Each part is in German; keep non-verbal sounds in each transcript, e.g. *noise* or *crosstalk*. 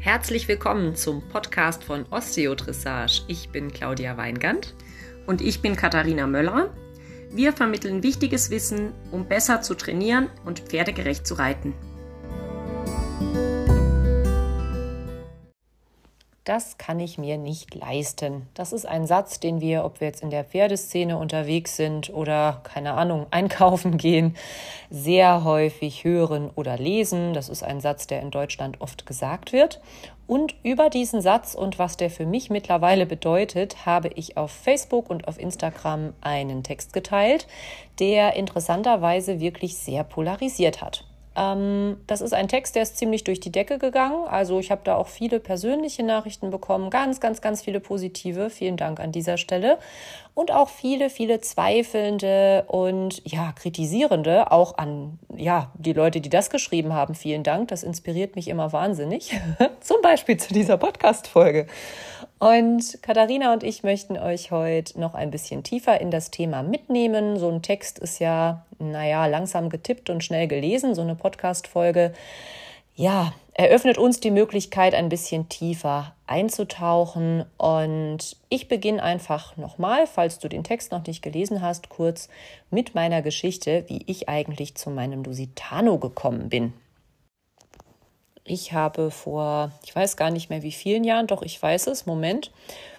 Herzlich willkommen zum Podcast von Osteodressage. Ich bin Claudia Weingand. Und ich bin Katharina Möller. Wir vermitteln wichtiges Wissen, um besser zu trainieren und pferdegerecht zu reiten. Das kann ich mir nicht leisten. Das ist ein Satz, den wir, ob wir jetzt in der Pferdeszene unterwegs sind oder keine Ahnung, *laughs* einkaufen gehen, sehr häufig hören oder lesen. Das ist ein Satz, der in Deutschland oft gesagt wird. Und über diesen Satz und was der für mich mittlerweile bedeutet, habe ich auf Facebook und auf Instagram einen Text geteilt, der interessanterweise wirklich sehr polarisiert hat. Ähm, das ist ein Text, der ist ziemlich durch die Decke gegangen. Also ich habe da auch viele persönliche Nachrichten bekommen, ganz, ganz, ganz viele positive. Vielen Dank an dieser Stelle. Und auch viele, viele zweifelnde und ja, kritisierende, auch an ja, die Leute, die das geschrieben haben. Vielen Dank. Das inspiriert mich immer wahnsinnig. *laughs* Zum Beispiel zu dieser Podcast-Folge. Und Katharina und ich möchten euch heute noch ein bisschen tiefer in das Thema mitnehmen. So ein Text ist ja, naja, langsam getippt und schnell gelesen. So eine Podcast-Folge, ja, eröffnet uns die Möglichkeit, ein bisschen tiefer einzutauchen. Und ich beginne einfach nochmal, falls du den Text noch nicht gelesen hast, kurz mit meiner Geschichte, wie ich eigentlich zu meinem Lusitano gekommen bin. Ich habe vor, ich weiß gar nicht mehr wie vielen Jahren, doch ich weiß es, Moment,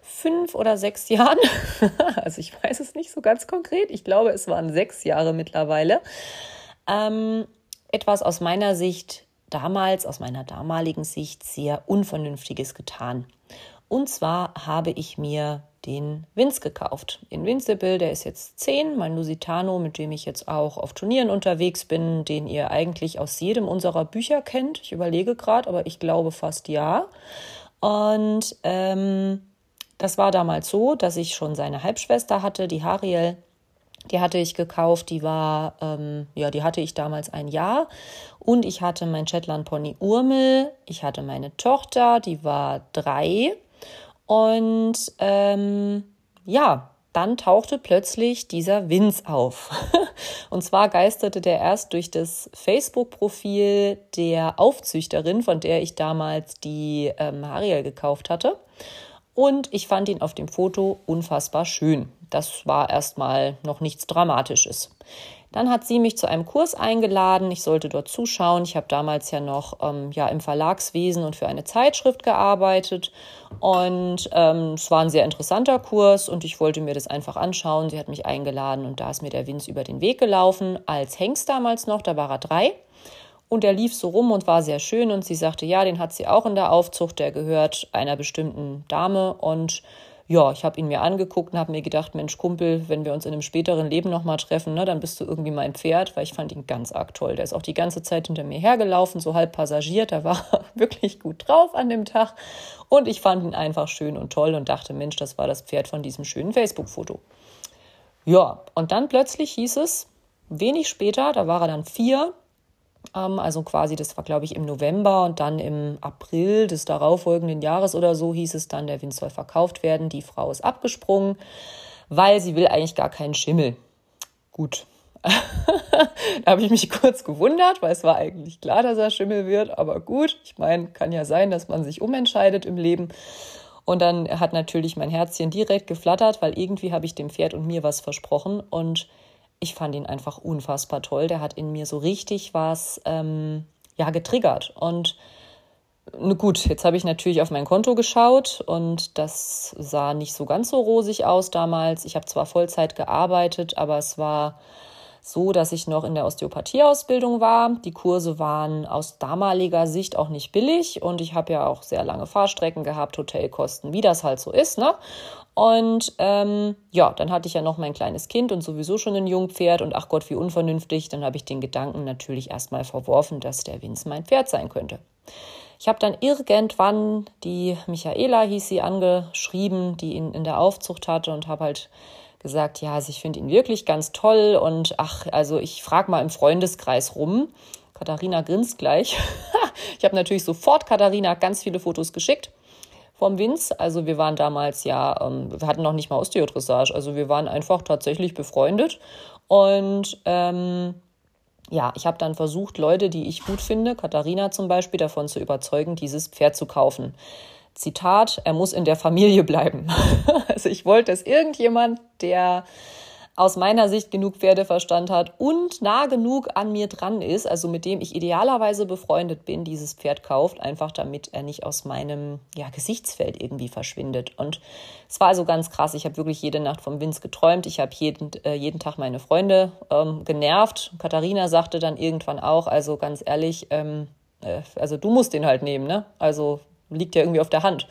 fünf oder sechs Jahren, *laughs* also ich weiß es nicht so ganz konkret, ich glaube es waren sechs Jahre mittlerweile, ähm, etwas aus meiner Sicht damals, aus meiner damaligen Sicht, sehr Unvernünftiges getan. Und zwar habe ich mir den Vince gekauft. Invincible, der ist jetzt 10, mein Lusitano, mit dem ich jetzt auch auf Turnieren unterwegs bin, den ihr eigentlich aus jedem unserer Bücher kennt. Ich überlege gerade, aber ich glaube fast ja. Und ähm, das war damals so, dass ich schon seine Halbschwester hatte, die Hariel. Die hatte ich gekauft, die war, ähm, ja, die hatte ich damals ein Jahr. Und ich hatte mein Shetland Pony Urmel. Ich hatte meine Tochter, die war drei. Und ähm, ja, dann tauchte plötzlich dieser Vince auf. *laughs* Und zwar geisterte der erst durch das Facebook-Profil der Aufzüchterin, von der ich damals die ähm, Ariel gekauft hatte. Und ich fand ihn auf dem Foto unfassbar schön. Das war erstmal noch nichts Dramatisches. Dann hat sie mich zu einem Kurs eingeladen. Ich sollte dort zuschauen. Ich habe damals ja noch ähm, ja, im Verlagswesen und für eine Zeitschrift gearbeitet. Und ähm, es war ein sehr interessanter Kurs und ich wollte mir das einfach anschauen. Sie hat mich eingeladen und da ist mir der Vince über den Weg gelaufen. Als Hengst damals noch, da war er drei. Und er lief so rum und war sehr schön. Und sie sagte, ja, den hat sie auch in der Aufzucht. Der gehört einer bestimmten Dame. Und ja, ich habe ihn mir angeguckt und habe mir gedacht, Mensch, Kumpel, wenn wir uns in einem späteren Leben nochmal treffen, ne, dann bist du irgendwie mein Pferd, weil ich fand ihn ganz arg toll. Der ist auch die ganze Zeit hinter mir hergelaufen, so halb passagiert. Der war *laughs* wirklich gut drauf an dem Tag. Und ich fand ihn einfach schön und toll und dachte, Mensch, das war das Pferd von diesem schönen Facebook-Foto. Ja, und dann plötzlich hieß es, wenig später, da war er dann vier, also quasi, das war, glaube ich, im November und dann im April des darauffolgenden Jahres oder so hieß es dann, der Wind soll verkauft werden. Die Frau ist abgesprungen, weil sie will eigentlich gar keinen Schimmel. Gut. *laughs* da habe ich mich kurz gewundert, weil es war eigentlich klar, dass er Schimmel wird, aber gut, ich meine, kann ja sein, dass man sich umentscheidet im Leben. Und dann hat natürlich mein Herzchen direkt geflattert, weil irgendwie habe ich dem Pferd und mir was versprochen und ich fand ihn einfach unfassbar toll. Der hat in mir so richtig was ähm, ja, getriggert. Und gut, jetzt habe ich natürlich auf mein Konto geschaut und das sah nicht so ganz so rosig aus damals. Ich habe zwar Vollzeit gearbeitet, aber es war so, dass ich noch in der Osteopathieausbildung war. Die Kurse waren aus damaliger Sicht auch nicht billig und ich habe ja auch sehr lange Fahrstrecken gehabt, Hotelkosten, wie das halt so ist. Ne? Und ähm, ja, dann hatte ich ja noch mein kleines Kind und sowieso schon ein Jungpferd und ach Gott, wie unvernünftig. Dann habe ich den Gedanken natürlich erstmal verworfen, dass der Vince mein Pferd sein könnte. Ich habe dann irgendwann die Michaela, hieß sie, angeschrieben, die ihn in der Aufzucht hatte und habe halt gesagt, ja, also ich finde ihn wirklich ganz toll und ach, also ich frage mal im Freundeskreis rum. Katharina grinst gleich. *laughs* ich habe natürlich sofort Katharina ganz viele Fotos geschickt vom Vince. Also wir waren damals ja, ähm, wir hatten noch nicht mal Osteodressage, also wir waren einfach tatsächlich befreundet. Und ähm, ja, ich habe dann versucht, Leute, die ich gut finde, Katharina zum Beispiel, davon zu überzeugen, dieses Pferd zu kaufen. Zitat, er muss in der Familie bleiben. *laughs* also ich wollte, dass irgendjemand, der aus meiner Sicht genug Pferdeverstand hat und nah genug an mir dran ist, also mit dem ich idealerweise befreundet bin, dieses Pferd kauft, einfach damit er nicht aus meinem ja, Gesichtsfeld irgendwie verschwindet. Und es war also ganz krass. Ich habe wirklich jede Nacht vom Vince geträumt. Ich habe jeden, äh, jeden Tag meine Freunde ähm, genervt. Katharina sagte dann irgendwann auch, also ganz ehrlich, ähm, äh, also du musst den halt nehmen, ne? Also liegt ja irgendwie auf der Hand.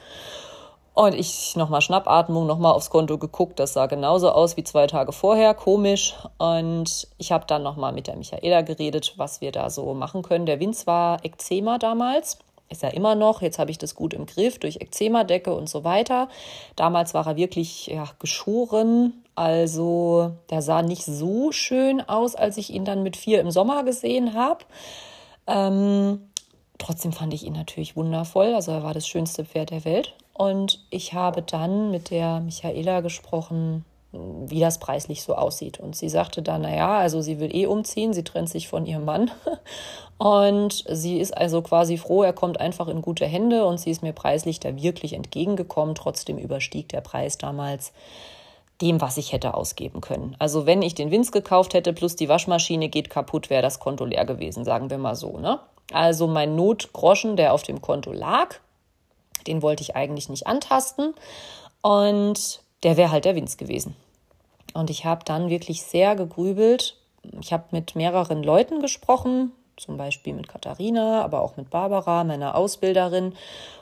Und ich nochmal Schnappatmung, nochmal aufs Konto geguckt. Das sah genauso aus wie zwei Tage vorher, komisch. Und ich habe dann nochmal mit der Michaela geredet, was wir da so machen können. Der Winz war Ekzema damals. Ist er immer noch. Jetzt habe ich das gut im Griff durch Ekzemadecke und so weiter. Damals war er wirklich ja, geschoren. Also der sah nicht so schön aus, als ich ihn dann mit vier im Sommer gesehen habe. Ähm, trotzdem fand ich ihn natürlich wundervoll. Also er war das schönste Pferd der Welt. Und ich habe dann mit der Michaela gesprochen, wie das preislich so aussieht. Und sie sagte dann, naja, also sie will eh umziehen, sie trennt sich von ihrem Mann. *laughs* Und sie ist also quasi froh, er kommt einfach in gute Hände und sie ist mir preislich da wirklich entgegengekommen. Trotzdem überstieg der Preis damals dem, was ich hätte ausgeben können. Also wenn ich den Winz gekauft hätte plus die Waschmaschine geht kaputt, wäre das Konto leer gewesen, sagen wir mal so. Ne? Also mein Notgroschen, der auf dem Konto lag, den wollte ich eigentlich nicht antasten. Und der wäre halt der Winz gewesen. Und ich habe dann wirklich sehr gegrübelt. Ich habe mit mehreren Leuten gesprochen, zum Beispiel mit Katharina, aber auch mit Barbara, meiner Ausbilderin.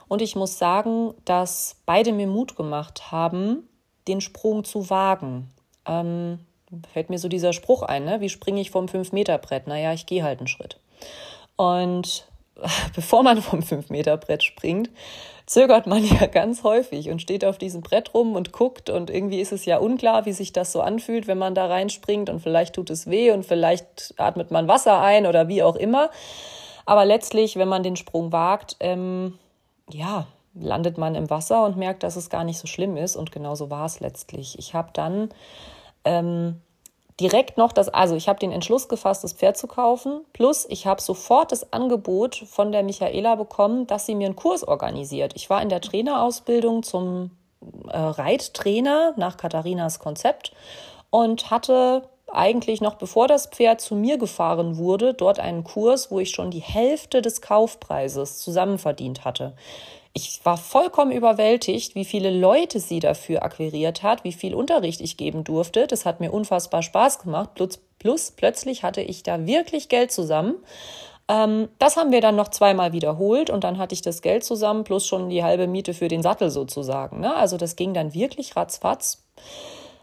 Und ich muss sagen, dass beide mir Mut gemacht haben, den Sprung zu wagen. Ähm, fällt mir so dieser Spruch ein, ne? wie springe ich vom 5-Meter-Brett? Naja, ich gehe halt einen Schritt. Und *laughs* bevor man vom 5-Meter-Brett springt, zögert man ja ganz häufig und steht auf diesem Brett rum und guckt und irgendwie ist es ja unklar, wie sich das so anfühlt, wenn man da reinspringt und vielleicht tut es weh und vielleicht atmet man Wasser ein oder wie auch immer. Aber letztlich, wenn man den Sprung wagt, ähm, ja, landet man im Wasser und merkt, dass es gar nicht so schlimm ist und genauso war es letztlich. Ich habe dann ähm, direkt noch das, also ich habe den Entschluss gefasst, das Pferd zu kaufen. Plus ich habe sofort das Angebot von der Michaela bekommen, dass sie mir einen Kurs organisiert. Ich war in der Trainerausbildung zum äh, Reittrainer nach Katharinas Konzept und hatte eigentlich noch bevor das Pferd zu mir gefahren wurde, dort einen Kurs, wo ich schon die Hälfte des Kaufpreises zusammenverdient hatte ich war vollkommen überwältigt, wie viele Leute sie dafür akquiriert hat, wie viel Unterricht ich geben durfte. Das hat mir unfassbar Spaß gemacht. Plus, plus plötzlich hatte ich da wirklich Geld zusammen. Ähm, das haben wir dann noch zweimal wiederholt und dann hatte ich das Geld zusammen plus schon die halbe Miete für den Sattel sozusagen. Ne? Also das ging dann wirklich ratzfatz.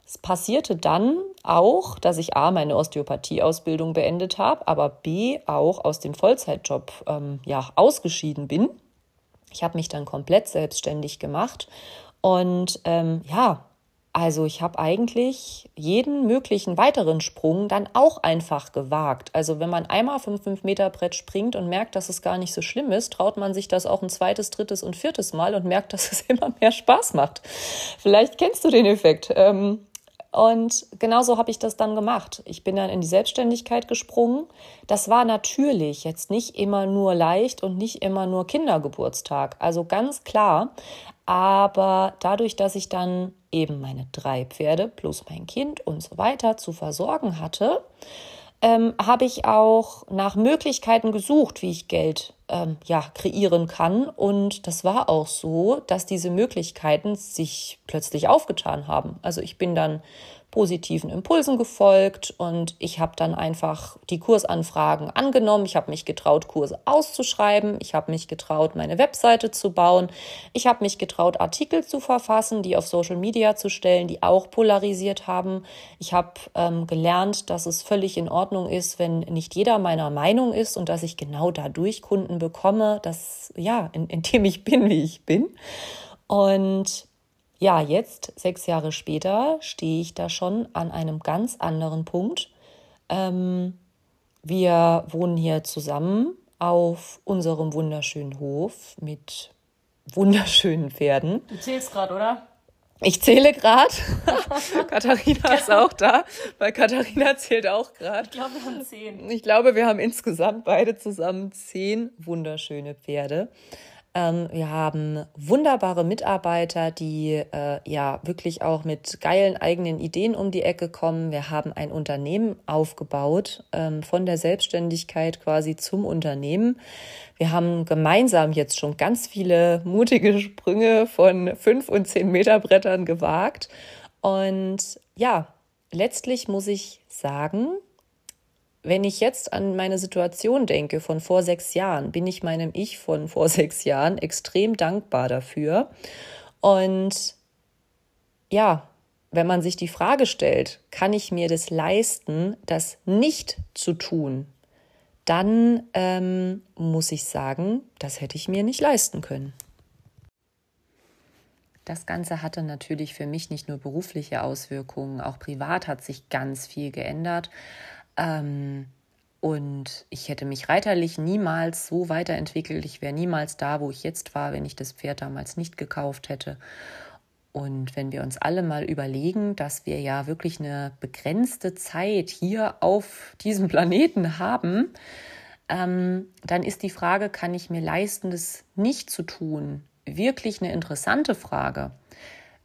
Es passierte dann auch, dass ich A, meine Osteopathieausbildung beendet habe, aber B, auch aus dem Vollzeitjob ähm, ja, ausgeschieden bin ich habe mich dann komplett selbstständig gemacht und ähm, ja, also ich habe eigentlich jeden möglichen weiteren Sprung dann auch einfach gewagt. Also wenn man einmal vom 5-Meter-Brett springt und merkt, dass es gar nicht so schlimm ist, traut man sich das auch ein zweites, drittes und viertes Mal und merkt, *laughs* dass es immer mehr Spaß macht. Vielleicht kennst du den Effekt. Ähm, und genauso habe ich das dann gemacht. Ich bin dann in die Selbstständigkeit gesprungen. Das war natürlich jetzt nicht immer nur leicht und nicht immer nur Kindergeburtstag. Also ganz klar. Aber dadurch, dass ich dann eben meine drei Pferde plus mein Kind und so weiter zu versorgen hatte, ähm, habe ich auch nach Möglichkeiten gesucht, wie ich Geld ähm, ja, kreieren kann. Und das war auch so, dass diese Möglichkeiten sich plötzlich aufgetan haben. Also ich bin dann positiven Impulsen gefolgt und ich habe dann einfach die Kursanfragen angenommen. Ich habe mich getraut, Kurse auszuschreiben. Ich habe mich getraut, meine Webseite zu bauen. Ich habe mich getraut, Artikel zu verfassen, die auf Social Media zu stellen, die auch polarisiert haben. Ich habe ähm, gelernt, dass es völlig in Ordnung ist, wenn nicht jeder meiner Meinung ist und dass ich genau dadurch Kunden bekomme, dass ja, in, in dem ich bin, wie ich bin. Und ja, jetzt, sechs Jahre später, stehe ich da schon an einem ganz anderen Punkt. Ähm, wir wohnen hier zusammen auf unserem wunderschönen Hof mit wunderschönen Pferden. Du zählst gerade, oder? Ich zähle gerade. *laughs* Katharina ist auch da, weil Katharina zählt auch gerade. Ich glaube, wir haben zehn. Ich glaube, wir haben insgesamt beide zusammen zehn wunderschöne Pferde. Ähm, wir haben wunderbare Mitarbeiter, die äh, ja wirklich auch mit geilen eigenen Ideen um die Ecke kommen. Wir haben ein Unternehmen aufgebaut, ähm, von der Selbstständigkeit quasi zum Unternehmen. Wir haben gemeinsam jetzt schon ganz viele mutige Sprünge von fünf und zehn Meter Brettern gewagt. Und ja, letztlich muss ich sagen, wenn ich jetzt an meine Situation denke von vor sechs Jahren, bin ich meinem Ich von *laughs* vor sechs Jahren extrem dankbar dafür. Und ja, wenn man sich die Frage stellt, kann ich mir das leisten, das nicht zu tun, dann ähm, muss ich sagen, das hätte ich mir nicht leisten können. Das Ganze hatte natürlich für mich nicht nur berufliche Auswirkungen, auch privat hat sich ganz viel geändert. Ähm, und ich hätte mich reiterlich niemals so weiterentwickelt. Ich wäre niemals da, wo ich jetzt war, wenn ich das Pferd damals nicht gekauft hätte. Und wenn wir uns alle mal überlegen, dass wir ja wirklich eine begrenzte Zeit hier auf diesem Planeten haben, ähm, dann ist die Frage, kann ich mir leisten, das nicht zu tun, wirklich eine interessante Frage.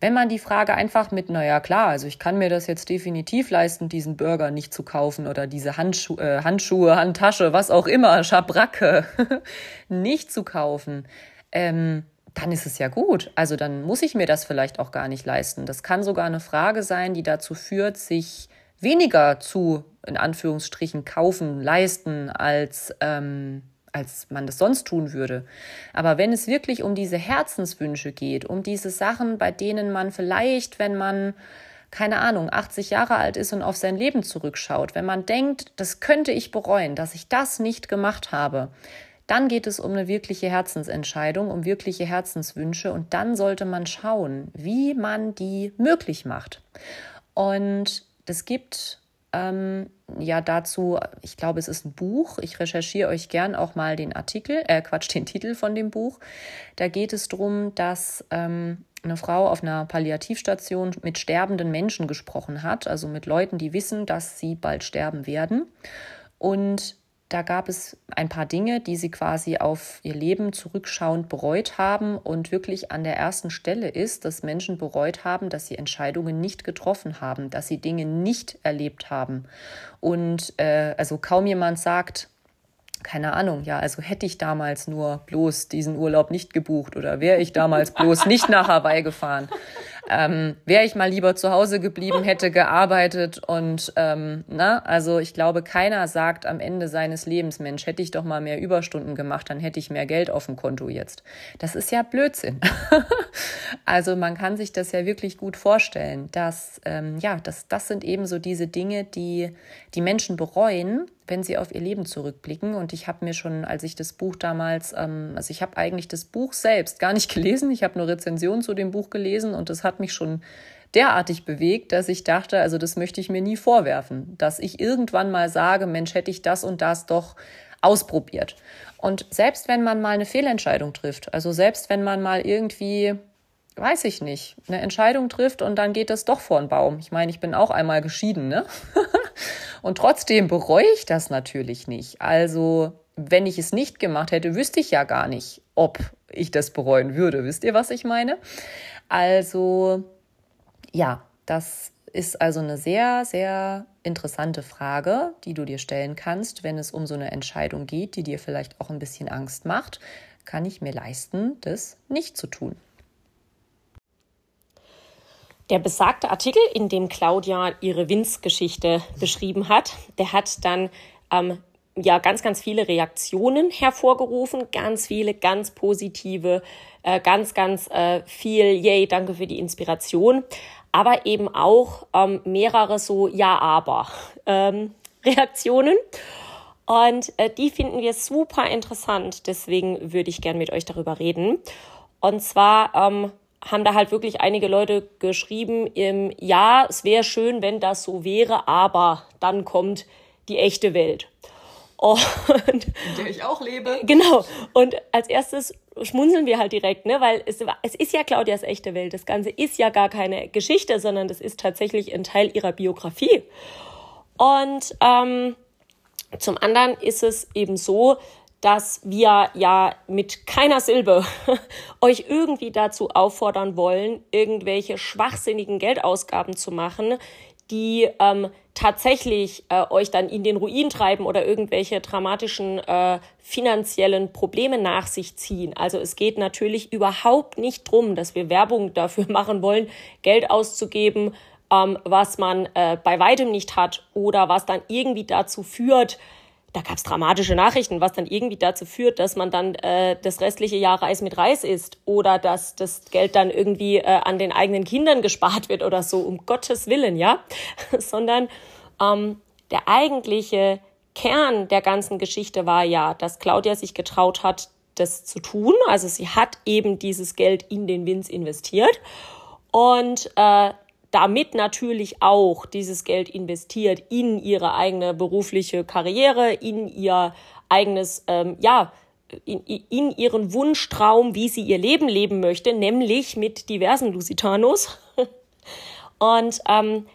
Wenn man die Frage einfach mit, naja klar, also ich kann mir das jetzt definitiv leisten, diesen Burger nicht zu kaufen oder diese Handschu äh, Handschuhe, Handtasche, was auch immer, Schabracke *laughs* nicht zu kaufen, ähm, dann ist es ja gut. Also dann muss ich mir das vielleicht auch gar nicht leisten. Das kann sogar eine Frage sein, die dazu führt, sich weniger zu, in Anführungsstrichen, kaufen, leisten, als ähm, als man das sonst tun würde. Aber wenn es wirklich um diese Herzenswünsche geht, um diese Sachen, bei denen man vielleicht, wenn man keine Ahnung, 80 Jahre alt ist und auf sein Leben zurückschaut, wenn man denkt, das könnte ich bereuen, dass ich das nicht gemacht habe, dann geht es um eine wirkliche Herzensentscheidung, um wirkliche Herzenswünsche und dann sollte man schauen, wie man die möglich macht. Und es gibt ähm, ja dazu, ich glaube, es ist ein Buch. Ich recherchiere euch gern auch mal den Artikel, äh, Quatsch, den Titel von dem Buch. Da geht es darum, dass ähm, eine Frau auf einer Palliativstation mit sterbenden Menschen gesprochen hat, also mit Leuten, die wissen, dass sie bald sterben werden. Und da gab es ein paar Dinge, die sie quasi auf ihr Leben zurückschauend bereut haben und wirklich an der ersten Stelle ist, dass Menschen bereut haben, dass sie Entscheidungen nicht getroffen haben, dass sie Dinge nicht erlebt haben. Und äh, also kaum jemand sagt, keine Ahnung, ja, also hätte ich damals nur bloß diesen Urlaub nicht gebucht oder wäre ich damals bloß nicht nach Hawaii gefahren *laughs* ähm, wäre ich mal lieber zu Hause geblieben, hätte gearbeitet und ähm, na, also ich glaube, keiner sagt am Ende seines Lebens, Mensch, hätte ich doch mal mehr Überstunden gemacht, dann hätte ich mehr Geld auf dem Konto jetzt. Das ist ja Blödsinn. *laughs* also man kann sich das ja wirklich gut vorstellen, dass ähm, ja, das, das sind eben so diese Dinge, die die Menschen bereuen, wenn sie auf ihr Leben zurückblicken. Und ich habe mir schon, als ich das Buch damals, ähm, also ich habe eigentlich das Buch selbst gar nicht *laughs* gelesen, ich habe nur Rezensionen zu dem Buch gelesen und das hat mich schon derartig bewegt, dass ich dachte, also das möchte ich mir nie vorwerfen, dass ich irgendwann mal sage, Mensch, hätte ich das und das doch ausprobiert. Und selbst wenn man mal eine Fehlentscheidung trifft, also selbst wenn man mal irgendwie weiß ich nicht, eine Entscheidung trifft und dann geht das doch vor den Baum. Ich meine, ich bin auch einmal geschieden, ne? *laughs* Und trotzdem bereue ich das natürlich nicht. Also, wenn ich es nicht gemacht hätte, wüsste ich ja gar nicht, ob ich das bereuen würde. Wisst ihr, was ich meine? Also, ja, das ist also eine sehr, sehr interessante Frage, die du dir stellen kannst, wenn es um so eine Entscheidung geht, die dir vielleicht auch ein bisschen Angst macht. Kann ich mir leisten, das nicht zu tun? Der besagte Artikel, in dem Claudia ihre Winzgeschichte beschrieben hat, der hat dann ähm, ja ganz, ganz viele Reaktionen hervorgerufen, ganz viele, ganz positive, äh, ganz, ganz äh, viel, yay, danke für die Inspiration, aber eben auch ähm, mehrere so Ja, aber ähm, *laughs* Reaktionen. Und äh, die finden wir super interessant, deswegen würde ich gern mit euch darüber reden. Und zwar ähm, haben da halt wirklich einige Leute geschrieben, im, ja, es wäre schön, wenn das so wäre, aber dann kommt die echte Welt. Und, in der ich auch lebe. Genau. Und als erstes schmunzeln wir halt direkt, ne? weil es, es ist ja Claudias echte Welt. Das Ganze ist ja gar keine Geschichte, sondern das ist tatsächlich ein Teil ihrer Biografie. Und ähm, zum anderen ist es eben so, dass wir ja mit keiner Silbe *laughs* euch irgendwie dazu auffordern wollen, irgendwelche schwachsinnigen Geldausgaben zu machen, die ähm, tatsächlich äh, euch dann in den Ruin treiben oder irgendwelche dramatischen äh, finanziellen Probleme nach sich ziehen. Also es geht natürlich überhaupt nicht drum, dass wir Werbung dafür *laughs* machen wollen, Geld auszugeben, ähm, was man äh, bei weitem nicht hat oder was dann irgendwie dazu führt, da gab es dramatische Nachrichten, was dann irgendwie dazu führt, dass man dann äh, das restliche Jahr Reis mit Reis isst oder dass das Geld dann irgendwie äh, an den eigenen Kindern gespart wird oder so, um Gottes Willen, ja, *laughs* sondern ähm, der eigentliche Kern der ganzen Geschichte war ja, dass Claudia sich getraut hat, das zu tun. Also sie hat eben dieses Geld in den Winz investiert und äh, damit natürlich auch dieses Geld investiert in ihre eigene berufliche Karriere, in ihr eigenes, ähm, ja, in, in ihren Wunschtraum, wie sie ihr Leben leben möchte, nämlich mit diversen Lusitanos. *laughs* Und ähm,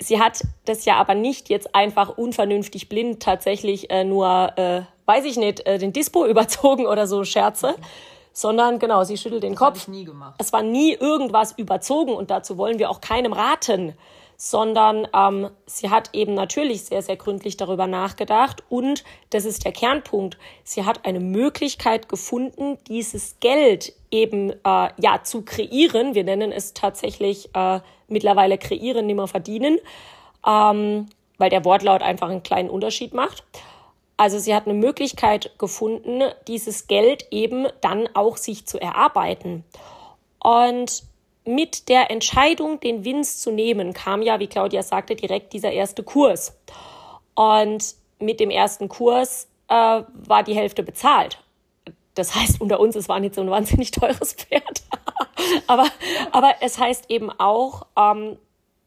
sie hat das ja aber nicht jetzt einfach unvernünftig blind tatsächlich äh, nur, äh, weiß ich nicht, äh, den Dispo *laughs* überzogen oder so Scherze, sondern genau, sie schüttelt den das Kopf. Ich nie gemacht. Es war nie irgendwas überzogen und dazu wollen wir auch keinem raten, sondern ähm, sie hat eben natürlich sehr, sehr gründlich darüber nachgedacht und das ist der Kernpunkt. Sie hat eine Möglichkeit gefunden, dieses Geld eben äh, ja zu kreieren. Wir nennen es tatsächlich äh, mittlerweile kreieren, nimmer verdienen, ähm, weil der Wortlaut einfach einen kleinen Unterschied macht. Also sie hat eine Möglichkeit gefunden, dieses Geld eben dann auch sich zu erarbeiten. Und mit der Entscheidung, den Winz zu nehmen, kam ja, wie Claudia sagte, direkt dieser erste Kurs. Und mit dem ersten Kurs äh, war die Hälfte bezahlt. Das heißt, unter uns, es war nicht so ein wahnsinnig teures Pferd. *laughs* aber, aber es heißt eben auch, ähm,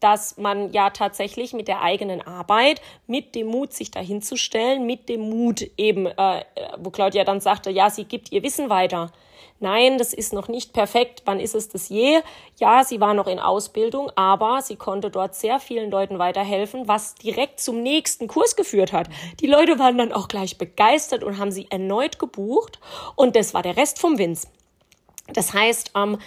dass man ja tatsächlich mit der eigenen Arbeit, mit dem Mut, sich dahinzustellen, mit dem Mut eben, äh, wo Claudia dann sagte, ja, sie gibt ihr Wissen weiter. Nein, das ist noch nicht perfekt. Wann ist es das je? Ja, sie war noch in Ausbildung, aber sie konnte dort sehr vielen Leuten weiterhelfen, was direkt zum nächsten Kurs geführt hat. Die Leute waren dann auch gleich begeistert und haben sie erneut gebucht. Und das war der Rest vom Winz. Das heißt, ähm,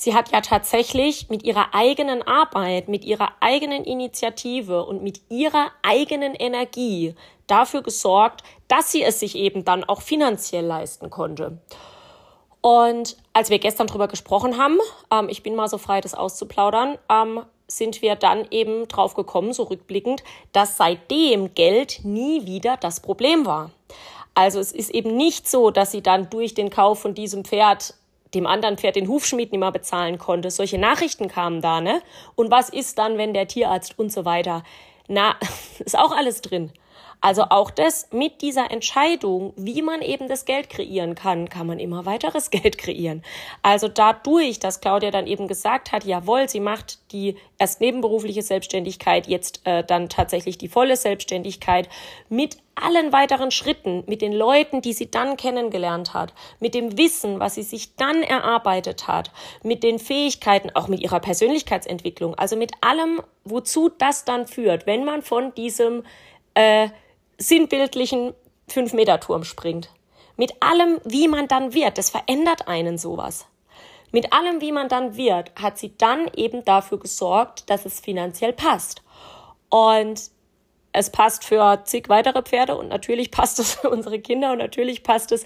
Sie hat ja tatsächlich mit ihrer eigenen Arbeit, mit ihrer eigenen Initiative und mit ihrer eigenen Energie dafür gesorgt, dass sie es sich eben dann auch finanziell leisten konnte. Und als wir gestern drüber gesprochen haben, ähm, ich bin mal so frei, das auszuplaudern, ähm, sind wir dann eben drauf gekommen, so rückblickend, dass seitdem Geld nie wieder das Problem war. Also es ist eben nicht so, dass sie dann durch den Kauf von diesem Pferd dem anderen Pferd den Hufschmied nicht mehr bezahlen konnte. Solche Nachrichten kamen da, ne? Und was ist dann, wenn der Tierarzt und so weiter? Na, *laughs* ist auch alles drin. Also auch das mit dieser Entscheidung, wie man eben das Geld kreieren kann, kann man immer weiteres *laughs* Geld kreieren. Also dadurch, dass Claudia dann eben gesagt hat, jawohl, sie macht die erst nebenberufliche Selbstständigkeit, jetzt äh, dann tatsächlich die volle Selbstständigkeit mit allen weiteren Schritten, mit den Leuten, die sie dann kennengelernt hat, mit dem Wissen, was sie sich dann erarbeitet hat, mit den Fähigkeiten, auch mit ihrer Persönlichkeitsentwicklung, also mit allem, wozu das dann führt, wenn man von diesem äh, sinnbildlichen Fünf-Meter-Turm springt. Mit allem, wie man dann wird, das verändert einen sowas. Mit allem, wie man dann wird, hat sie dann eben dafür gesorgt, dass es finanziell passt. Und es passt für zig weitere Pferde und natürlich *laughs* passt es für unsere Kinder und natürlich passt es,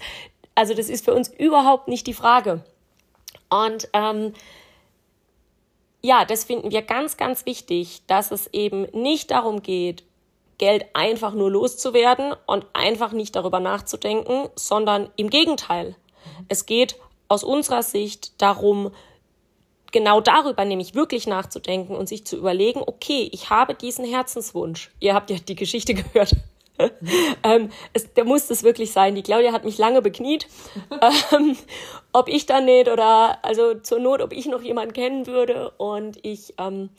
also das ist für uns überhaupt nicht die Frage. Und ähm, ja, das finden wir ganz, ganz wichtig, dass es eben nicht darum geht, Geld einfach nur loszuwerden und einfach nicht darüber nachzudenken, sondern im Gegenteil. Es geht aus unserer Sicht darum, genau darüber nämlich wirklich nachzudenken und sich zu überlegen, okay, ich habe diesen Herzenswunsch. Ihr habt ja die Geschichte *laughs* gehört. ähm, es, der muss es wirklich sein. Die Claudia hat mich lange bekniet. *laughs* ähm, ob ich dann nicht oder also zur Not, ob ich noch jemanden kennen würde. Und ich ähm,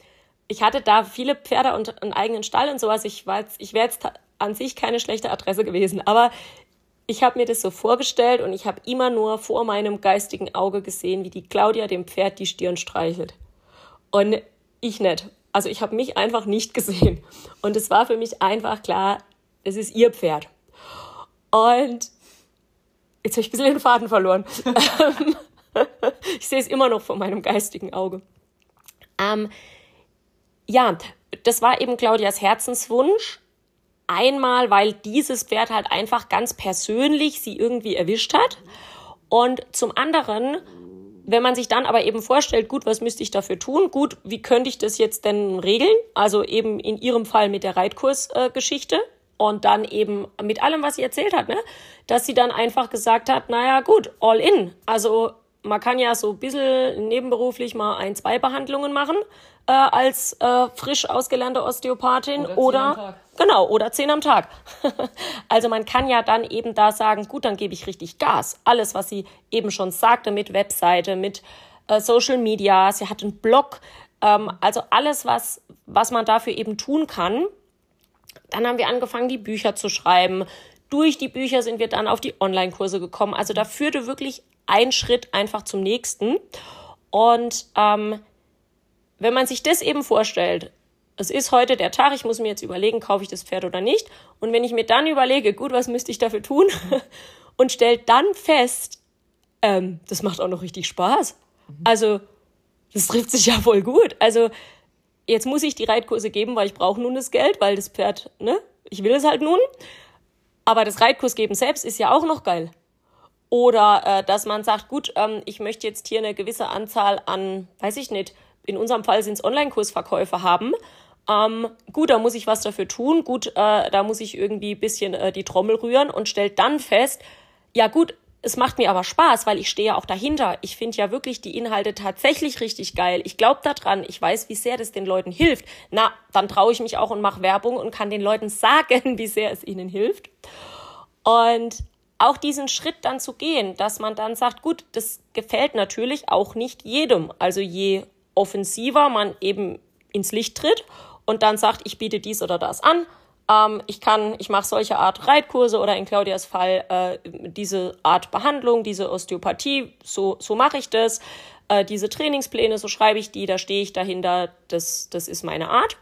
ich hatte da viele Pferde und einen eigenen Stall und sowas. Ich, war jetzt, ich wäre jetzt an sich keine schlechte Adresse gewesen. Aber ich habe mir das so vorgestellt und ich habe immer nur vor meinem geistigen Auge gesehen, wie die Claudia dem Pferd die Stirn streichelt. Und ich nicht. Also ich habe mich einfach nicht gesehen. Und es war für mich einfach klar, es ist ihr Pferd. Und jetzt habe ich ein bisschen den Faden verloren. *laughs* ich sehe es immer noch vor meinem geistigen Auge. Ähm, ja, das war eben Claudias Herzenswunsch. Einmal, weil dieses Pferd halt einfach ganz persönlich sie irgendwie erwischt hat. Und zum anderen, wenn man sich dann aber eben vorstellt, gut, was müsste ich dafür tun? Gut, wie könnte ich das jetzt denn regeln? Also eben in ihrem Fall mit der Reitkursgeschichte. Äh, und dann eben mit allem, was sie erzählt hat, ne? dass sie dann einfach gesagt hat, naja gut, all in. Also man kann ja so ein bisschen nebenberuflich mal ein, zwei Behandlungen machen äh, als äh, frisch ausgelernte Osteopathin oder, oder genau oder zehn am Tag. *laughs* also man kann ja dann eben da sagen, gut, dann gebe ich richtig Gas. Alles, was sie eben schon sagte mit Webseite, mit äh, Social Media, sie hat einen Blog, ähm, also alles, was was man dafür eben tun kann. Dann haben wir angefangen, die Bücher zu schreiben. Durch die Bücher sind wir dann auf die Online-Kurse gekommen. Also da führte wirklich ein Schritt einfach zum nächsten. Und ähm, wenn man sich das eben vorstellt, es ist heute der Tag, ich muss mir jetzt überlegen, kaufe ich das Pferd oder nicht. Und wenn ich mir dann überlege, gut, was müsste ich dafür tun? *laughs* und stellt dann fest, ähm, das macht auch noch richtig Spaß. Also, das trifft sich ja voll gut. Also, jetzt muss ich die Reitkurse geben, weil ich brauche nun das Geld, weil das Pferd, ne, ich will es halt nun. Aber das Reitkurs geben selbst ist ja auch noch geil. Oder äh, dass man sagt, gut, ähm, ich möchte jetzt hier eine gewisse Anzahl an, weiß ich nicht, in unserem Fall sind es Online-Kursverkäufe haben. Ähm, gut, da muss ich was dafür tun. Gut, äh, da muss ich irgendwie bisschen äh, die Trommel rühren und stellt dann fest, ja gut, es macht mir aber Spaß, weil ich stehe ja auch dahinter. Ich finde ja wirklich die Inhalte tatsächlich richtig geil. Ich glaube daran. Ich weiß, wie sehr das den Leuten hilft. Na, dann traue ich mich auch und mache Werbung und kann den Leuten *laughs* sagen, wie sehr es ihnen hilft. Und auch diesen Schritt dann zu gehen, dass man dann sagt, gut, das gefällt natürlich auch nicht jedem. Also je offensiver man eben ins Licht tritt und dann sagt, ich biete dies oder das an, ähm, ich kann, ich mache solche Art Reitkurse oder in Claudias Fall äh, diese Art Behandlung, diese Osteopathie, so, so mache ich das. Äh, diese Trainingspläne, so schreibe ich die, da stehe ich dahinter, das, das ist meine Art.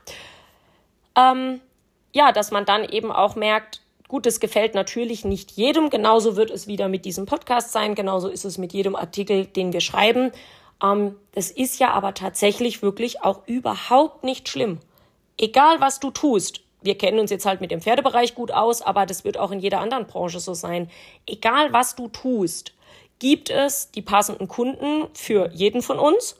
Ähm, ja, dass man dann eben auch merkt, gut, das gefällt natürlich nicht jedem. Genauso wird es wieder mit diesem Podcast sein. Genauso ist es mit jedem Artikel, den wir schreiben. Ähm, das ist ja aber tatsächlich wirklich auch überhaupt nicht schlimm. Egal was du tust, wir kennen uns jetzt halt mit dem Pferdebereich gut aus, aber das wird auch in jeder anderen Branche so sein. Egal was du tust, gibt es die passenden Kunden für jeden von uns.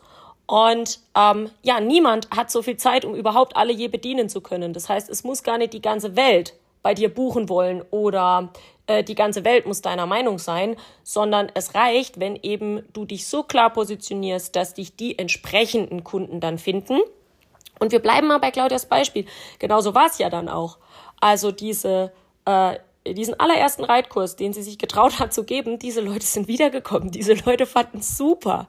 Und ähm, ja, niemand hat so viel Zeit, um überhaupt alle je bedienen zu können. Das heißt, es muss gar nicht die ganze Welt bei dir buchen wollen oder äh, die ganze Welt muss deiner Meinung sein, sondern es reicht, wenn eben du dich so klar positionierst, dass dich die entsprechenden Kunden dann finden und wir bleiben mal bei Claudias Beispiel. Genauso war es ja dann auch. Also diese, äh, diesen allerersten Reitkurs, den sie sich getraut hat zu geben, diese Leute sind wiedergekommen. Diese Leute fanden es super.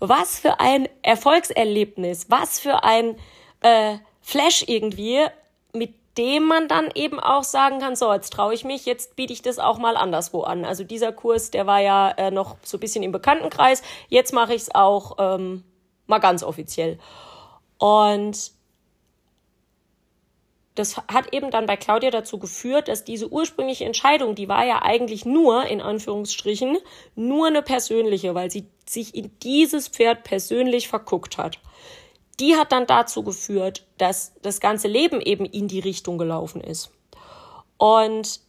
Was für ein Erfolgserlebnis, was für ein äh, Flash irgendwie, mit dem man dann eben auch sagen kann, so, jetzt traue ich mich, jetzt biete ich das auch mal anderswo an. Also dieser Kurs, der war ja äh, noch so ein bisschen im Bekanntenkreis, jetzt mache ich es auch ähm, mal ganz offiziell. Und das hat eben dann bei Claudia dazu geführt, dass diese ursprüngliche Entscheidung, die war ja eigentlich nur, in Anführungsstrichen, nur eine persönliche, weil sie sich in dieses Pferd persönlich verguckt hat. Die hat dann dazu geführt, dass das ganze Leben eben in die Richtung gelaufen ist. Und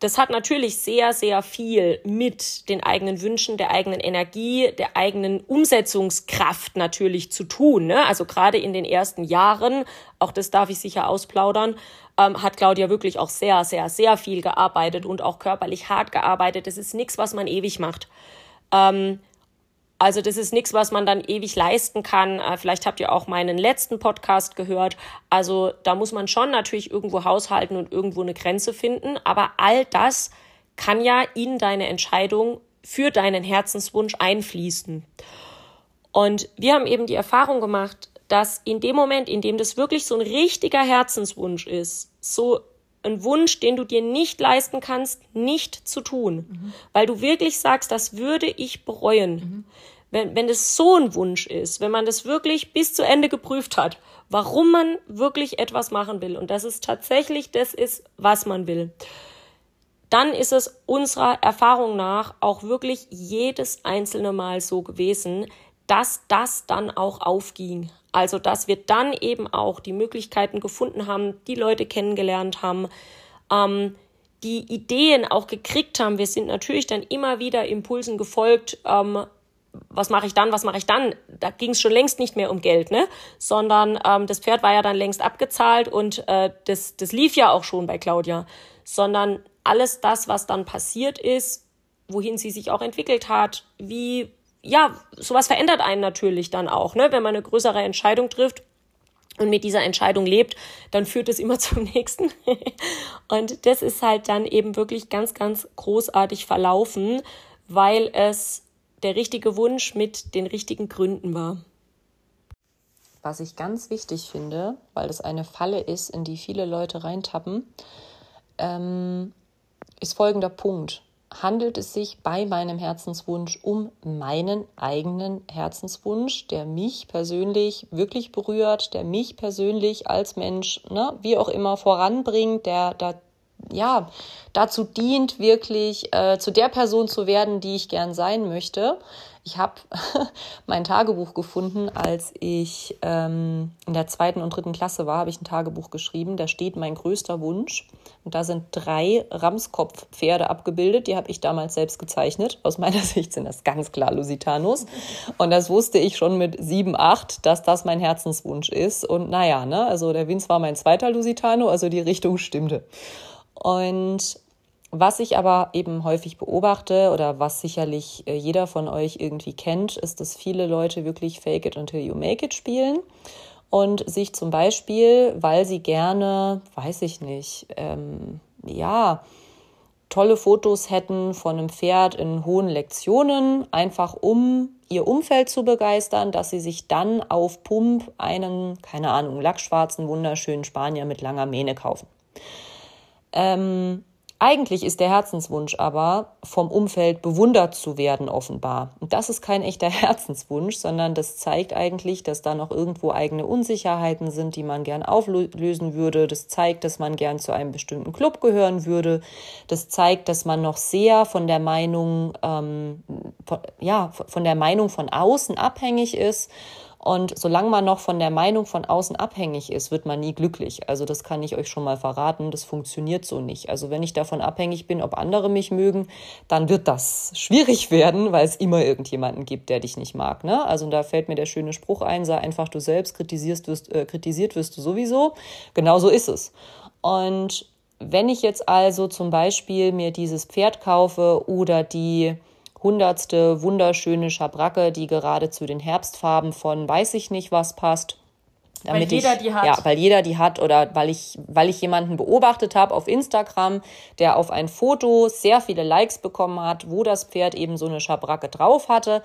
das hat natürlich sehr, sehr viel mit den eigenen Wünschen, der eigenen Energie, der eigenen Umsetzungskraft natürlich zu tun. Ne? Also gerade in den ersten Jahren, auch das darf ich sicher ausplaudern, ähm, hat Claudia wirklich auch sehr, sehr, sehr viel gearbeitet und auch körperlich hart gearbeitet. Das ist nichts, was man ewig macht. Ähm, also das ist nichts, was man dann ewig leisten kann. Äh, vielleicht habt ihr auch meinen letzten Podcast gehört. Also da muss man schon natürlich irgendwo haushalten und irgendwo eine Grenze finden. Aber all das kann ja in deine Entscheidung für deinen Herzenswunsch einfließen. Und wir haben eben die Erfahrung gemacht, dass in dem Moment, in dem das wirklich so ein richtiger Herzenswunsch ist, so einen Wunsch, den du dir nicht leisten kannst, nicht zu tun. Mhm. Weil du wirklich sagst, das würde ich bereuen. Mhm. Wenn, wenn es so ein Wunsch ist, wenn man das wirklich bis zu Ende geprüft hat, warum man wirklich etwas machen will und dass es tatsächlich das ist, was man will, dann ist es unserer Erfahrung nach auch wirklich jedes einzelne Mal so gewesen, dass das dann auch aufging. Also, dass wir dann eben auch die Möglichkeiten gefunden haben, die Leute kennengelernt haben, ähm, die Ideen auch gekriegt haben. Wir sind natürlich dann immer wieder Impulsen gefolgt. Ähm, was mache ich dann? Was mache ich dann? Da ging es schon längst nicht mehr um Geld, ne? Sondern ähm, das Pferd war ja dann längst abgezahlt und äh, das, das lief ja auch schon bei Claudia. Sondern alles das, was dann passiert ist, wohin sie sich auch entwickelt hat, wie ja, sowas verändert einen natürlich dann auch, ne? Wenn man eine größere Entscheidung trifft und mit dieser Entscheidung lebt, dann führt es immer *laughs* zum nächsten. und das ist halt dann eben wirklich ganz, ganz großartig verlaufen, weil es der richtige Wunsch mit den richtigen Gründen war. Was ich ganz wichtig finde, weil das eine Falle ist, in die viele Leute reintappen, ähm, ist folgender Punkt handelt es sich bei meinem Herzenswunsch um meinen eigenen Herzenswunsch, der mich persönlich wirklich berührt, der mich persönlich als Mensch, ne, wie auch immer, voranbringt, der da ja, dazu dient, wirklich äh, zu der Person zu werden, die ich gern sein möchte. Ich habe *laughs* mein Tagebuch gefunden, als ich ähm, in der zweiten und dritten Klasse war, habe ich ein Tagebuch geschrieben. Da steht mein größter Wunsch. Und da sind drei Ramskopfpferde abgebildet. Die habe ich damals selbst gezeichnet. Aus meiner *laughs* Sicht sind das ganz klar Lusitanos. Und das wusste ich schon mit sieben, acht, dass das mein Herzenswunsch ist. Und naja, ne, also der Vince war mein zweiter Lusitano, also die Richtung stimmte. Und was ich aber eben häufig beobachte oder was sicherlich äh, jeder von euch irgendwie kennt, ist, dass viele Leute wirklich Fake it until you make it spielen und sich zum Beispiel, weil sie gerne, weiß ich nicht, ähm, ja, tolle Fotos hätten von einem Pferd in hohen Lektionen, einfach um ihr Umfeld zu begeistern, dass sie sich dann auf Pump einen, keine Ahnung, lackschwarzen, wunderschönen Spanier mit langer Mähne kaufen. Ähm, eigentlich ist der Herzenswunsch aber, vom Umfeld bewundert zu werden, offenbar. Und das ist kein echter *laughs* Herzenswunsch, sondern das zeigt eigentlich, dass da noch irgendwo eigene Unsicherheiten sind, die man gern auflösen würde. Das zeigt, dass man gern zu einem bestimmten Club gehören würde. Das zeigt, dass man noch sehr von der Meinung, ähm, von, ja, von der Meinung von außen abhängig ist und solange man noch von der Meinung von außen abhängig ist, wird man nie glücklich. Also das kann ich euch schon mal verraten. Das funktioniert so nicht. Also wenn ich davon abhängig bin, ob andere mich mögen, dann wird das schwierig werden, weil es immer irgendjemanden gibt, der dich nicht mag. Ne? Also da fällt mir der schöne Spruch ein, sei einfach du selbst, kritisierst wirst, äh, kritisiert wirst du sowieso. Genau so ist es. Und wenn ich jetzt also zum Beispiel mir dieses Pferd kaufe oder die hundertste wunderschöne Schabracke, die gerade zu den Herbstfarben von weiß ich nicht was passt. Damit weil jeder ich, die hat. Ja, weil jeder die hat oder weil ich, weil ich jemanden beobachtet habe auf Instagram, der auf ein Foto sehr viele Likes bekommen hat, wo das Pferd eben so eine Schabracke drauf hatte.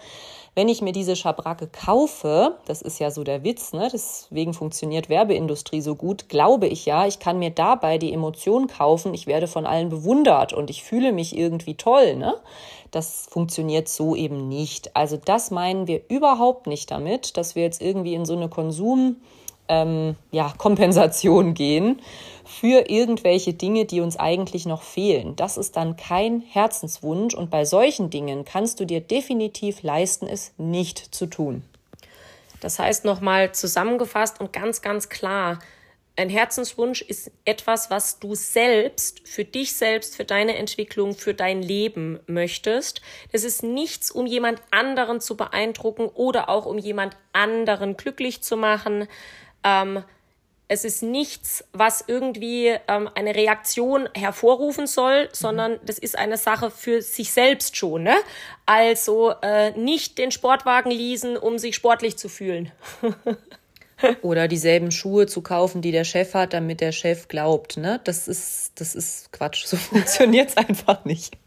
Wenn ich mir diese Schabracke kaufe, das ist ja so der Witz, ne? deswegen funktioniert Werbeindustrie so gut, glaube ich ja, ich kann mir dabei die Emotion kaufen, ich werde von allen bewundert und ich fühle mich irgendwie toll. Ne? Das funktioniert so eben nicht. Also das meinen wir überhaupt nicht damit, dass wir jetzt irgendwie in so eine Konsum ähm, ja, Kompensation gehen für irgendwelche Dinge, die uns eigentlich noch fehlen. Das ist dann kein Herzenswunsch und bei solchen Dingen kannst du dir definitiv leisten, es nicht zu tun. Das heißt nochmal zusammengefasst und ganz, ganz klar, ein Herzenswunsch ist etwas, was du selbst, für dich selbst, für deine Entwicklung, für dein Leben möchtest. Das ist nichts, um jemand anderen zu beeindrucken oder auch um jemand anderen glücklich zu machen. Ähm, es ist nichts, was irgendwie ähm, eine Reaktion hervorrufen soll, sondern mhm. das ist eine Sache für sich selbst schon. Ne? Also äh, nicht den Sportwagen leasen, um sich sportlich zu fühlen. *laughs* *laughs* Oder dieselben Schuhe zu kaufen, die der Chef hat, damit der Chef glaubt. Ne? Das, ist, das ist Quatsch. So *laughs* funktioniert es einfach nicht.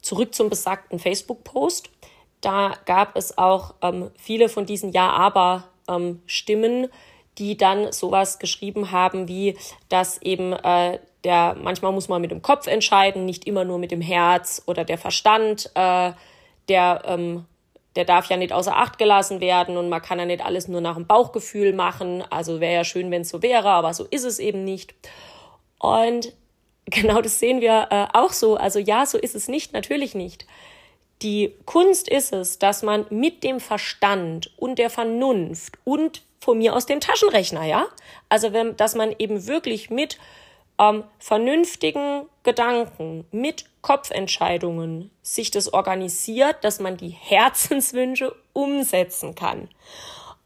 Zurück zum besagten Facebook-Post. Da gab es auch ähm, viele von diesen Ja-Aber-Stimmen, ähm, die dann sowas geschrieben haben wie, dass eben äh, der manchmal muss man mit dem Kopf entscheiden, nicht immer nur mit dem Herz oder der Verstand, äh, der ähm, der darf ja nicht außer Acht gelassen werden und man kann ja nicht alles nur nach dem Bauchgefühl machen. Also wäre ja schön, wenn es so wäre, aber so ist es eben nicht. Und *laughs* genau das sehen wir äh, auch so. Also ja, so ist es nicht, natürlich nicht. Die Kunst ist es, dass man mit dem Verstand und der Vernunft und von mir aus dem Taschenrechner, ja, also wenn, dass man eben wirklich mit ähm, vernünftigen Gedanken, mit Kopfentscheidungen sich das organisiert, dass man die Herzenswünsche umsetzen kann.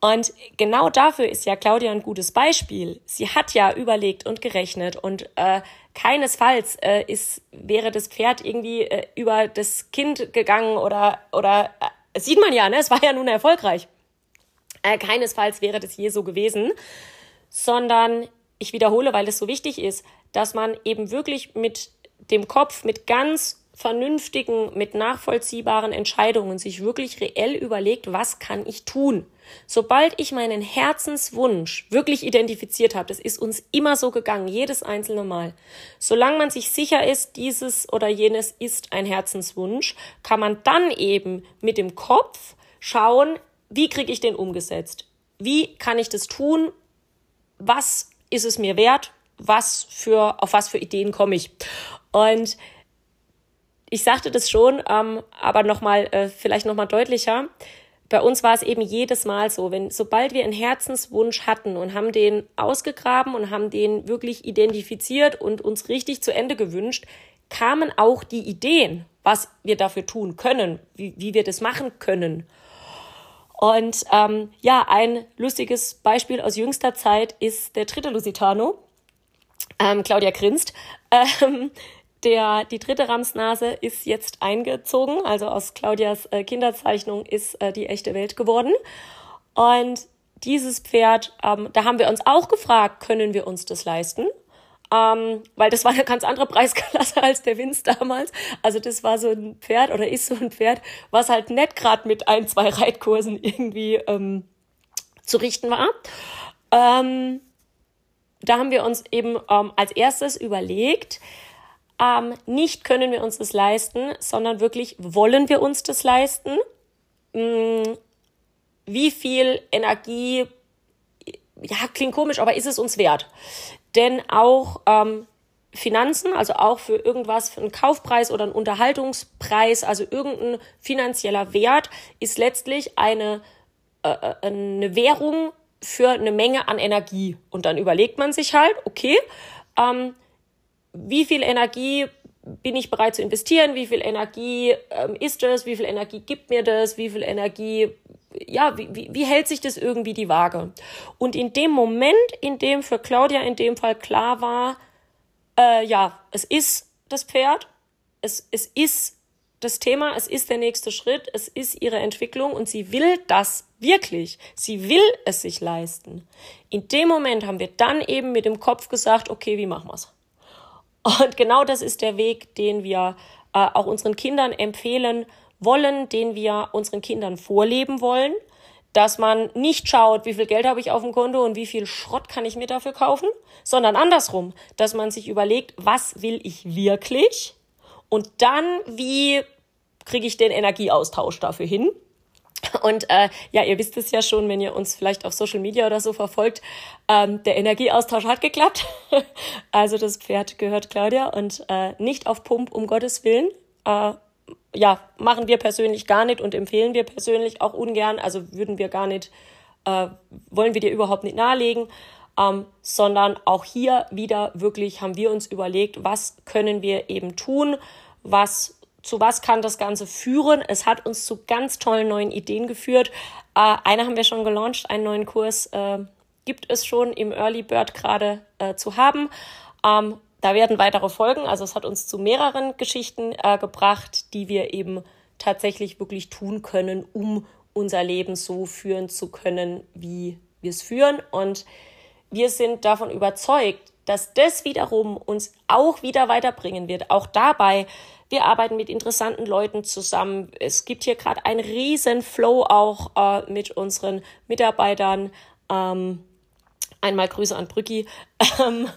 Und genau dafür ist ja Claudia ein gutes Beispiel. Sie hat ja überlegt und gerechnet und äh, keinesfalls äh, ist, wäre das Pferd irgendwie äh, über das Kind gegangen oder, oder äh, sieht man ja, ne? Es war ja nun erfolgreich. Äh, keinesfalls wäre das je so gewesen, sondern ich wiederhole, weil es so wichtig ist, dass man eben wirklich mit dem Kopf, mit ganz vernünftigen, mit nachvollziehbaren Entscheidungen sich wirklich reell überlegt, was kann ich tun? Sobald ich meinen Herzenswunsch wirklich identifiziert habe, das ist uns immer so gegangen, jedes einzelne Mal. Solange man sich sicher ist, dieses oder jenes ist ein Herzenswunsch, kann man dann eben mit dem Kopf schauen, wie kriege ich den umgesetzt? Wie kann ich das tun? Was ist es mir wert? Was für, auf was für Ideen komme ich? Und ich sagte das schon, ähm, aber nochmal, äh, vielleicht nochmal deutlicher. Bei uns war es eben jedes Mal so, wenn, sobald wir einen Herzenswunsch hatten und haben den ausgegraben und haben den wirklich identifiziert und uns richtig zu Ende gewünscht, kamen auch die Ideen, was wir dafür tun können, wie, wie wir das machen können. Und ähm, ja, ein lustiges Beispiel aus jüngster Zeit ist der dritte Lusitano. Ähm, Claudia grinst. Ähm, der, die dritte Ramsnase ist jetzt eingezogen, also aus Claudias äh, Kinderzeichnung ist äh, die echte Welt geworden. Und dieses Pferd, ähm, da haben wir uns auch gefragt, können wir uns das leisten? Ähm, weil das war eine ganz andere Preisklasse *laughs* als der Winz damals. Also das war so ein Pferd oder ist so ein Pferd, was halt nicht gerade mit ein, zwei Reitkursen irgendwie ähm, zu richten war. Ähm, da haben wir uns eben ähm, als erstes überlegt, ähm, nicht können wir uns das leisten, sondern wirklich wollen wir uns das leisten? Hm, wie viel Energie, ja, klingt komisch, aber ist es uns wert? Denn auch ähm, Finanzen, also auch für irgendwas, für einen Kaufpreis oder einen Unterhaltungspreis, also irgendein finanzieller Wert, ist letztlich eine, äh, äh eine Währung für eine Menge an Energie. Und dann überlegt man sich halt, okay, ähm, wie viel Energie bin ich bereit zu investieren, wie viel Energie ähm, ist es, wie viel Energie gibt mir das, wie viel Energie, ja, wie, wie, wie hält sich das irgendwie die Waage? Und in dem Moment, in dem für Claudia in dem Fall klar war, äh, ja, es ist das Pferd, es, es ist das Thema, es ist der nächste Schritt, es ist ihre Entwicklung und sie will das wirklich. Sie will es sich leisten. In dem Moment haben wir dann eben mit dem Kopf gesagt, okay, wie machen wir's? Und genau das ist der Weg, den wir äh, auch unseren Kindern empfehlen wollen, den wir unseren Kindern vorleben wollen, dass man nicht schaut, wie viel Geld habe ich auf dem Konto und wie viel Schrott kann ich mir dafür kaufen, sondern andersrum, dass man sich überlegt, was will ich wirklich und dann, wie kriege ich den Energieaustausch dafür hin und äh, ja, ihr wisst es ja schon, wenn ihr uns vielleicht auf Social Media oder so verfolgt, ähm, der Energieaustausch hat geklappt. *laughs* also das Pferd gehört Claudia und äh, nicht auf Pump, um Gottes Willen. Äh, ja, machen wir persönlich gar nicht und empfehlen wir persönlich auch ungern. Also würden wir gar nicht, äh, wollen wir dir überhaupt nicht nahelegen. Ähm, sondern auch hier wieder wirklich haben wir uns überlegt, was können wir eben tun, was zu was kann das Ganze führen. Es hat uns zu ganz tollen neuen Ideen geführt. Äh, eine haben wir schon gelauncht, einen neuen Kurs äh, gibt es schon im Early Bird gerade äh, zu haben. Ähm, da werden weitere folgen. Also es hat uns zu mehreren Geschichten äh, gebracht, die wir eben tatsächlich wirklich tun können, um unser Leben so führen zu können, wie wir es führen. Und wir sind davon überzeugt, dass das wiederum uns auch wieder weiterbringen wird. Auch dabei wir arbeiten mit interessanten Leuten zusammen. Es gibt hier gerade einen riesen Flow auch äh, mit unseren Mitarbeitern. Ähm, Einmal Grüße an Brücki. *laughs* Ähm,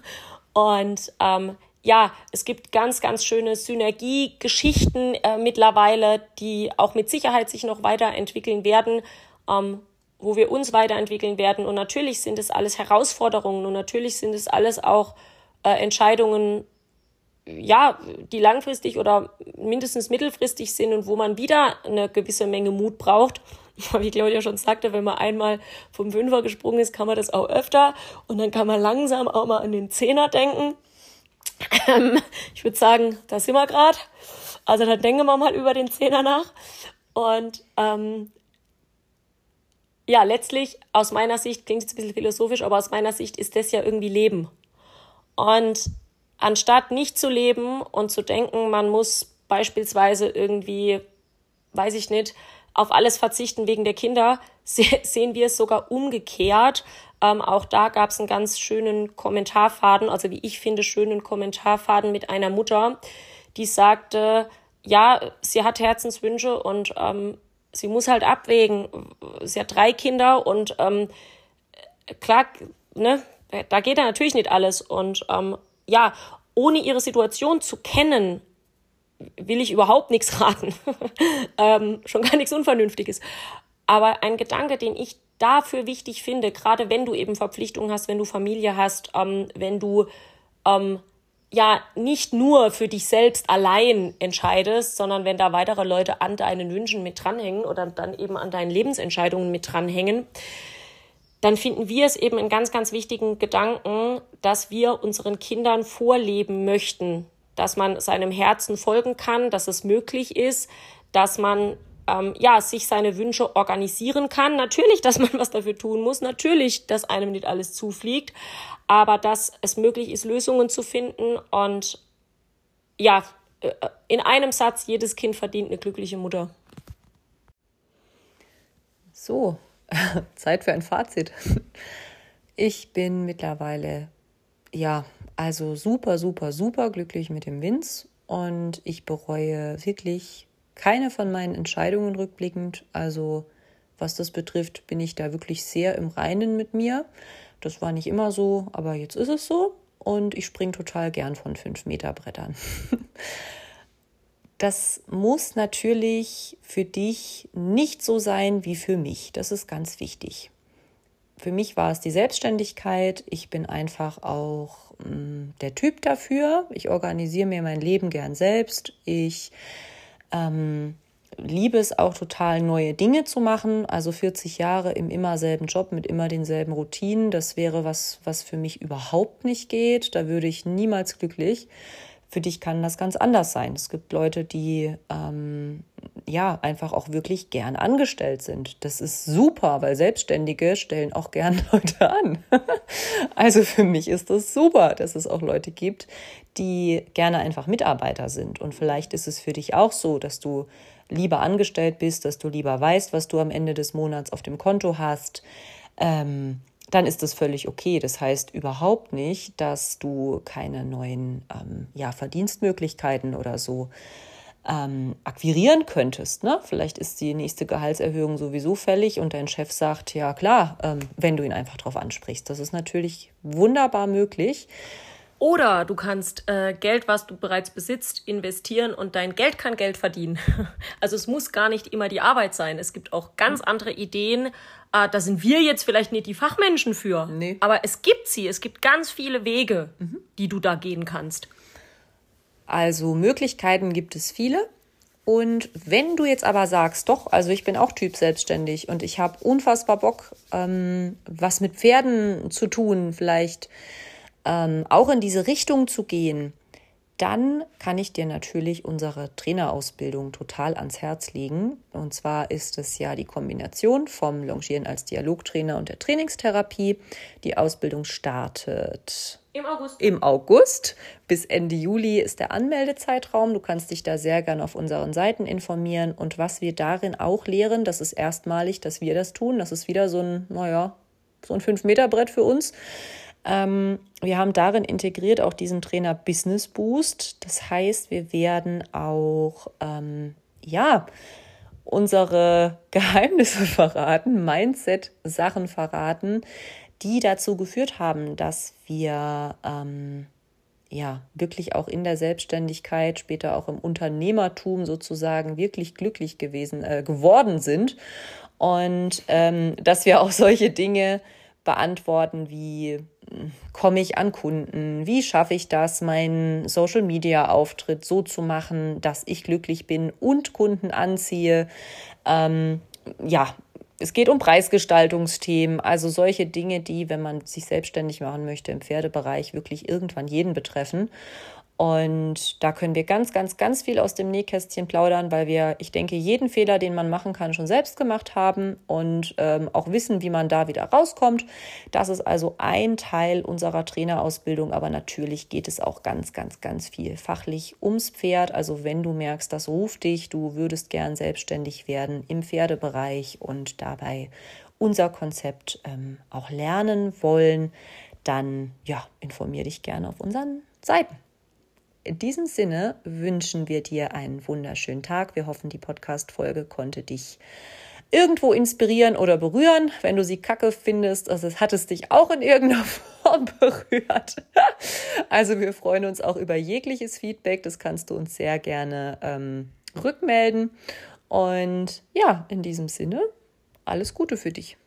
und ähm, ja, es gibt ganz, ganz schöne Synergiegeschichten äh, mittlerweile, die auch mit Sicherheit sich noch weiterentwickeln werden, ähm, wo wir uns weiterentwickeln werden. Und natürlich sind es alles Herausforderungen und natürlich sind es alles auch äh, Entscheidungen, ja, die langfristig oder mindestens mittelfristig sind und wo man wieder eine gewisse Menge Mut braucht. *laughs* Wie Claudia schon sagte, wenn man einmal vom Fünfer gesprungen ist, kann man das auch öfter und dann kann man langsam auch mal an den Zehner denken. Ähm, ich würde sagen, da sind wir gerade. Also dann denken wir mal über den Zehner nach. Und ähm, ja, letztlich aus meiner Sicht, klingt jetzt ein bisschen philosophisch, aber aus meiner Sicht ist das ja irgendwie Leben. Und anstatt nicht zu leben und zu denken, man muss beispielsweise irgendwie, weiß ich nicht, auf alles verzichten wegen der Kinder, *laughs* sehen wir es sogar umgekehrt. Ähm, auch da gab es einen ganz schönen Kommentarfaden, also wie ich finde, schönen Kommentarfaden mit einer Mutter, die sagte, ja, sie hat Herzenswünsche und ähm, sie muss halt abwägen. Sie hat drei Kinder und ähm, klar, ne, da geht ja natürlich nicht alles. Und ähm, ja, ohne ihre Situation zu kennen, will ich überhaupt nichts *laughs* raten. ähm, schon gar nichts Unvernünftiges. Aber ein Gedanke, den ich dafür wichtig finde, gerade wenn du eben Verpflichtungen hast, wenn du Familie hast, ähm, wenn du ähm, ja nicht nur für dich selbst allein entscheidest, sondern wenn da weitere Leute an deinen Wünschen mit dranhängen oder dann eben an deinen Lebensentscheidungen mit dranhängen, dann finden wir es eben einen ganz, ganz wichtigen Gedanken, dass wir unseren Kindern vorleben möchten, dass man seinem Herzen folgen kann, dass es möglich ist, dass man ähm, ja, sich seine Wünsche organisieren kann. Natürlich, dass *laughs* man was dafür tun muss. Natürlich, dass einem nicht alles zufliegt. Aber dass es möglich ist, Lösungen zu finden. Und ja, äh, in einem Satz, jedes Kind verdient eine glückliche Mutter. So, *laughs* Zeit für ein Fazit. Ich bin mittlerweile, ja, also super, super, super glücklich mit dem Vince und ich bereue wirklich keine von meinen Entscheidungen rückblickend. Also was das betrifft, bin ich da wirklich sehr im Reinen mit mir. Das war nicht immer so, aber jetzt ist es so. Und ich springe total gern von 5 Meter Brettern. *laughs* Das muss natürlich für dich nicht so sein wie für mich. Das ist ganz wichtig. Für mich war es die Selbstständigkeit. Ich bin einfach auch mh, mm, der Typ dafür. Ich organisiere mir mein Leben gern selbst. Ich ähm, liebe es auch total, neue Dinge zu machen. Also 40 Jahre im immer selben Job mit immer denselben Routinen, das wäre was, was für mich überhaupt nicht geht. Da würde ich niemals glücklich. Für dich kann das ganz anders sein. Es gibt Leute, die ähm, ja einfach auch wirklich gern angestellt sind. Das ist super, weil Selbstständige stellen auch gern *laughs* Leute an. *laughs* also für mich ist das super, dass es auch Leute gibt, die gerne einfach Mitarbeiter sind. Und vielleicht ist es für dich auch so, dass du lieber angestellt bist, dass du lieber weißt, was du am Ende des Monats auf dem Konto hast. Ähm, dann ist das völlig okay. Das heißt überhaupt nicht, dass du keine neuen ähm, ja, Verdienstmöglichkeiten oder so ähm, akquirieren könntest. Ne? Vielleicht ist die nächste Gehaltserhöhung sowieso fällig und dein Chef sagt, ja klar, ähm, wenn du ihn einfach darauf ansprichst. Das ist natürlich wunderbar möglich. Oder du kannst äh, Geld, was du bereits besitzt, investieren und dein Geld kann Geld verdienen. *laughs* Also es muss gar nicht immer die Arbeit sein. Es gibt auch ganz andere Ideen. Äh, da sind wir jetzt vielleicht nicht die Fachmenschen für. Nee. Aber es gibt sie. Es gibt ganz viele Wege, mhm. die du da gehen kannst. Also Möglichkeiten gibt es viele. Und wenn du jetzt aber sagst, doch, also ich bin auch Typ selbstständig und ich habe unfassbar Bock, ähm, was mit Pferden zu tun, vielleicht ähm, auch in diese Richtung zu gehen, dann kann ich dir natürlich unsere Trainerausbildung total ans Herz legen. Und zwar ist es ja die Kombination vom Longieren als Dialogtrainer und der Trainingstherapie. Die Ausbildung startet im August. Im August. Bis Ende Juli ist der Anmeldezeitraum. Du kannst dich da sehr gern auf unseren Seiten informieren. Und was wir darin auch lehren, das ist erstmalig, dass wir das tun. Das ist wieder so ein, naja, so ein 5-Meter-Brett für uns. Ähm, wir haben darin integriert auch diesen Trainer Business Boost. Das heißt, wir werden auch, ähm, ja, unsere *laughs* Geheimnisse verraten, Mindset-Sachen verraten, die dazu geführt haben, dass wir ähm, ja wirklich auch in der Selbstständigkeit, später auch im Unternehmertum sozusagen wirklich glücklich gewesen äh, geworden sind und ähm, dass wir auch solche Dinge beantworten wie hm, komme ich an Kunden? Wie schaffe ich das, meinen Social-Media-Auftritt so zu machen, dass ich glücklich bin und Kunden anziehe? Ähm, ja, es geht um Preisgestaltungsthemen, also solche Dinge, die, wenn man sich selbstständig machen möchte im Pferdebereich, wirklich irgendwann jeden betreffen. Und da können wir ganz, ganz, ganz viel aus dem Nähkästchen plaudern, weil wir, ich denke, jeden Fehler, den man machen kann, schon selbst gemacht haben und ähm, auch wissen, wie man da wieder rauskommt. Das ist also ein Teil unserer Trainerausbildung, aber natürlich geht es auch ganz, ganz, ganz viel fachlich ums Pferd. Also wenn du merkst, das ruft dich, du würdest gern selbstständig werden im Pferdebereich und dabei unser Konzept ähm, auch lernen wollen, dann ja, informier dich gerne auf unseren Seiten. In diesem Sinne wünschen wir dir einen wunderschönen Tag. Wir hoffen, die Podcast-Folge konnte dich irgendwo inspirieren oder berühren. Wenn du sie kacke findest, also hat es dich auch in irgendeiner *laughs* Form berührt. Also wir freuen uns auch über jegliches Feedback. Das kannst du uns sehr gerne ähm, rückmelden. Und ja, in diesem Sinne, alles Gute für dich.